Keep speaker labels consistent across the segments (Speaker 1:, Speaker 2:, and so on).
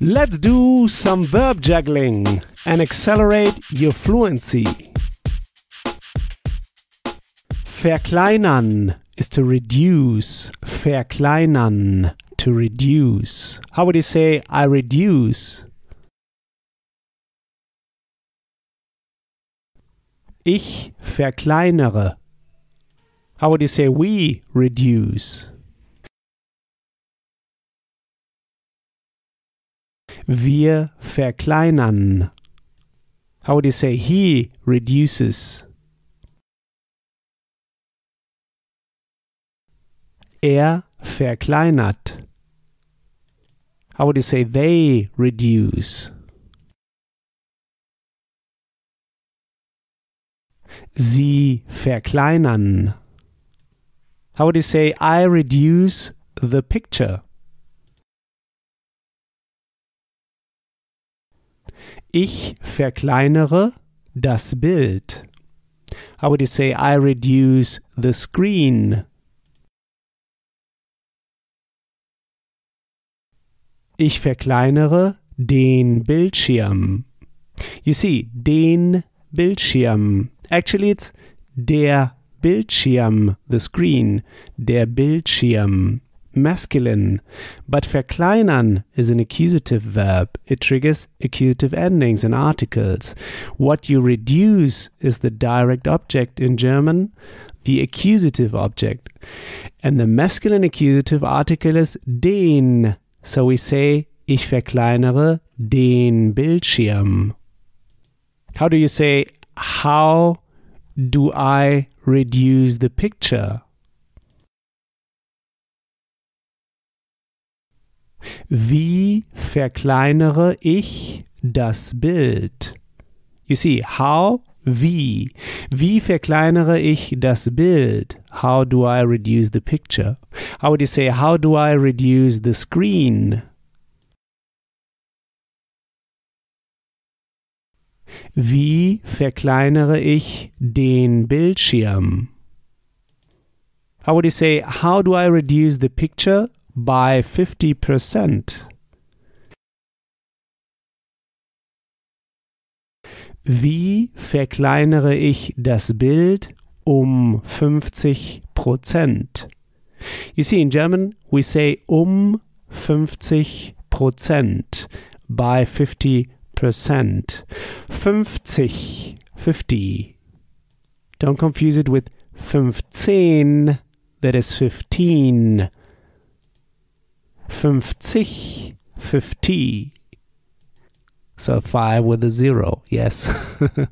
Speaker 1: Let's do some verb juggling and accelerate your fluency. Verkleinern is to reduce. Verkleinern, to reduce. How would you say I reduce? Ich verkleinere. How would you say we reduce? Wir verkleinern. How would you say he reduces? Er verkleinert. How would you say they reduce? Sie verkleinern. How would you say I reduce the picture? Ich verkleinere das Bild. How would you say I reduce the screen? Ich verkleinere den Bildschirm. You see, den Bildschirm. Actually, it's der Bildschirm, the screen, der Bildschirm, masculine. But verkleinern is an accusative verb. It triggers accusative endings and articles. What you reduce is the direct object in German, the accusative object. And the masculine accusative article is den. So we say, ich verkleinere den Bildschirm. How do you say, how do I reduce the picture? Wie verkleinere ich das Bild? You see, how, wie. Wie verkleinere ich das Bild? How do I reduce the picture? How would you say, how do I reduce the screen? Wie verkleinere ich den Bildschirm? How would you say, how do I reduce the picture by 50%? Wie verkleinere ich das Bild um 50%? You see, in German we say um 50% by 50%. 50, 50. Don't confuse it with 15, that is 15. 50, 50. So 5 with a zero, yes.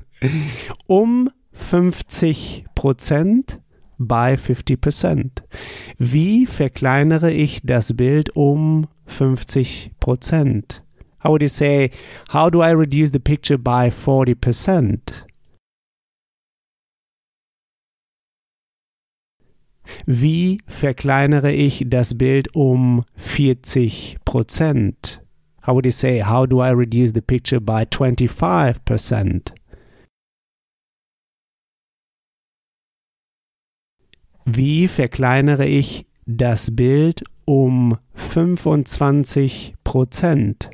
Speaker 1: um 50 Prozent by 50 Prozent. Wie verkleinere ich das Bild um 50 Prozent? How would you say, how do I reduce the picture by 40 Prozent? Wie verkleinere ich das Bild um 40 Prozent? How would you say, how do I reduce the picture by 25%? Wie verkleinere ich das Bild um 25 Prozent?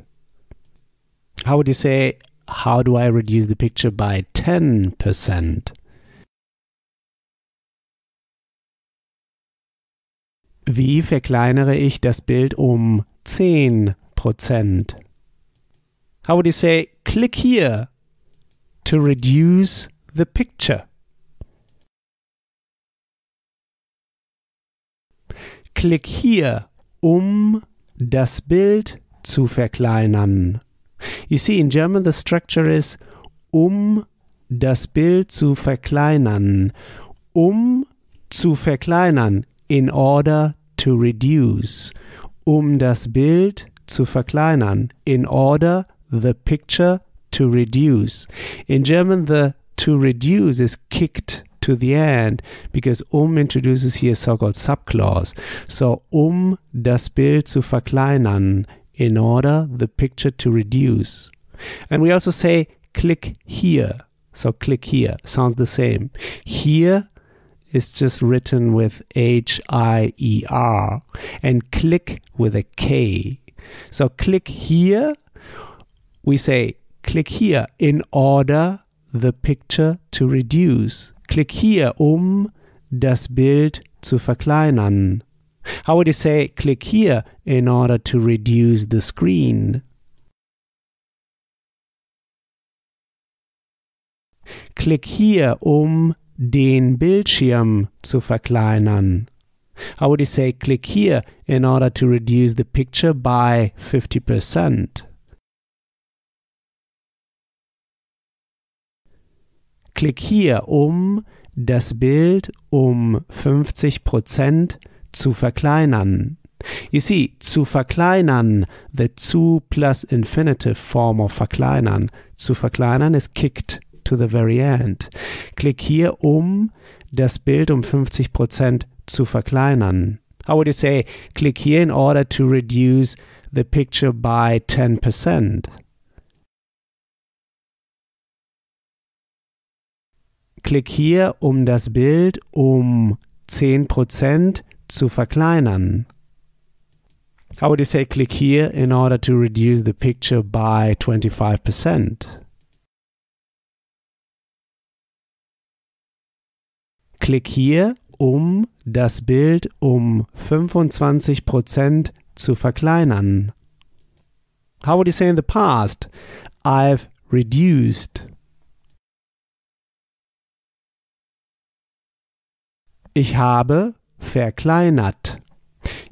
Speaker 1: How would you say, how do I reduce the picture by 10%? Wie verkleinere ich das Bild um 10%? How would you say, click here to reduce the picture? Klick hier, um das Bild zu verkleinern. You see, in German the structure is um das Bild zu verkleinern. Um zu verkleinern, in order to reduce. Um das Bild zu verkleinern. In order the picture to reduce. In German, the to reduce is kicked to the end because um introduces here so-called subclause. So um das Bild zu verkleinern in order the picture to reduce. And we also say click here. So click here sounds the same. Here is just written with H I E R and click with a K. So click here. We say click here in order the picture to reduce. Click here, um das Bild zu verkleinern. How would you say click here in order to reduce the screen? Click here, um den Bildschirm zu verkleinern. How would you say click here in order to reduce the picture by 50%? Klick hier, um das Bild um 50% zu verkleinern. You see, zu verkleinern, the zu plus infinitive form of verkleinern. Zu verkleinern is kicked to the very end. Klick hier, um das Bild um 50% zu verkleinern. How would you say, click here in order to reduce the picture by 10%? Klick hier, um das Bild um 10% zu verkleinern. How would you say click here in order to reduce the picture by 25%? Klick hier, um das Bild um 25% zu verkleinern. How would you say in the past? I've reduced. Ich habe verkleinert.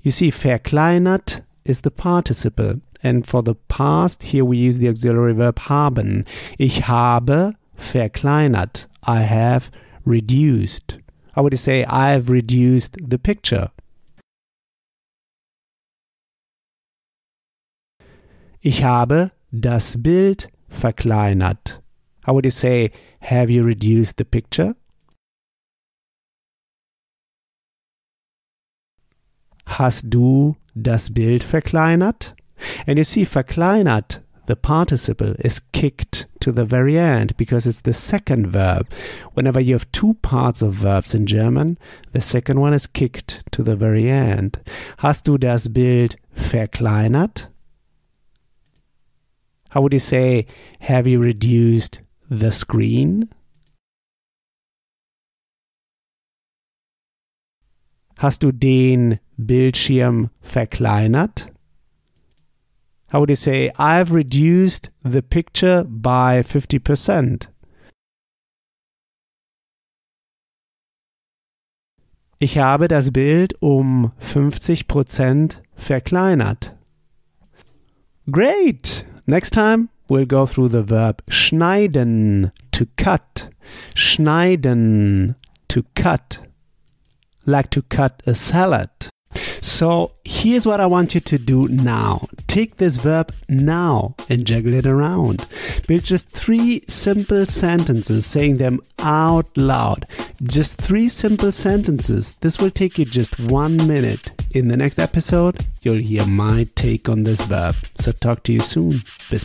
Speaker 1: You see, verkleinert is the participle. And for the past, here we use the auxiliary verb haben. Ich habe verkleinert. I have reduced. How would you say, I have reduced the picture? Ich habe das Bild verkleinert. How would you say, have you reduced the picture? Hast du das Bild verkleinert? And you see, verkleinert, the participle is kicked to the very end because it's the second verb. Whenever you have two parts of verbs in German, the second one is kicked to the very end. Hast du das Bild verkleinert? How would you say, have you reduced the screen? Hast du den Bildschirm verkleinert? How would you say, I've reduced the picture by 50%? Ich habe das Bild um 50% verkleinert. Great! Next time we'll go through the verb schneiden, to cut. Schneiden, to cut. Like to cut a salad. So here's what I want you to do now. Take this verb now and juggle it around. Build just three simple sentences, saying them out loud. Just three simple sentences. This will take you just one minute. In the next episode, you'll hear my take on this verb. So talk to you soon. Bis.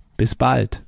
Speaker 1: Bis bald.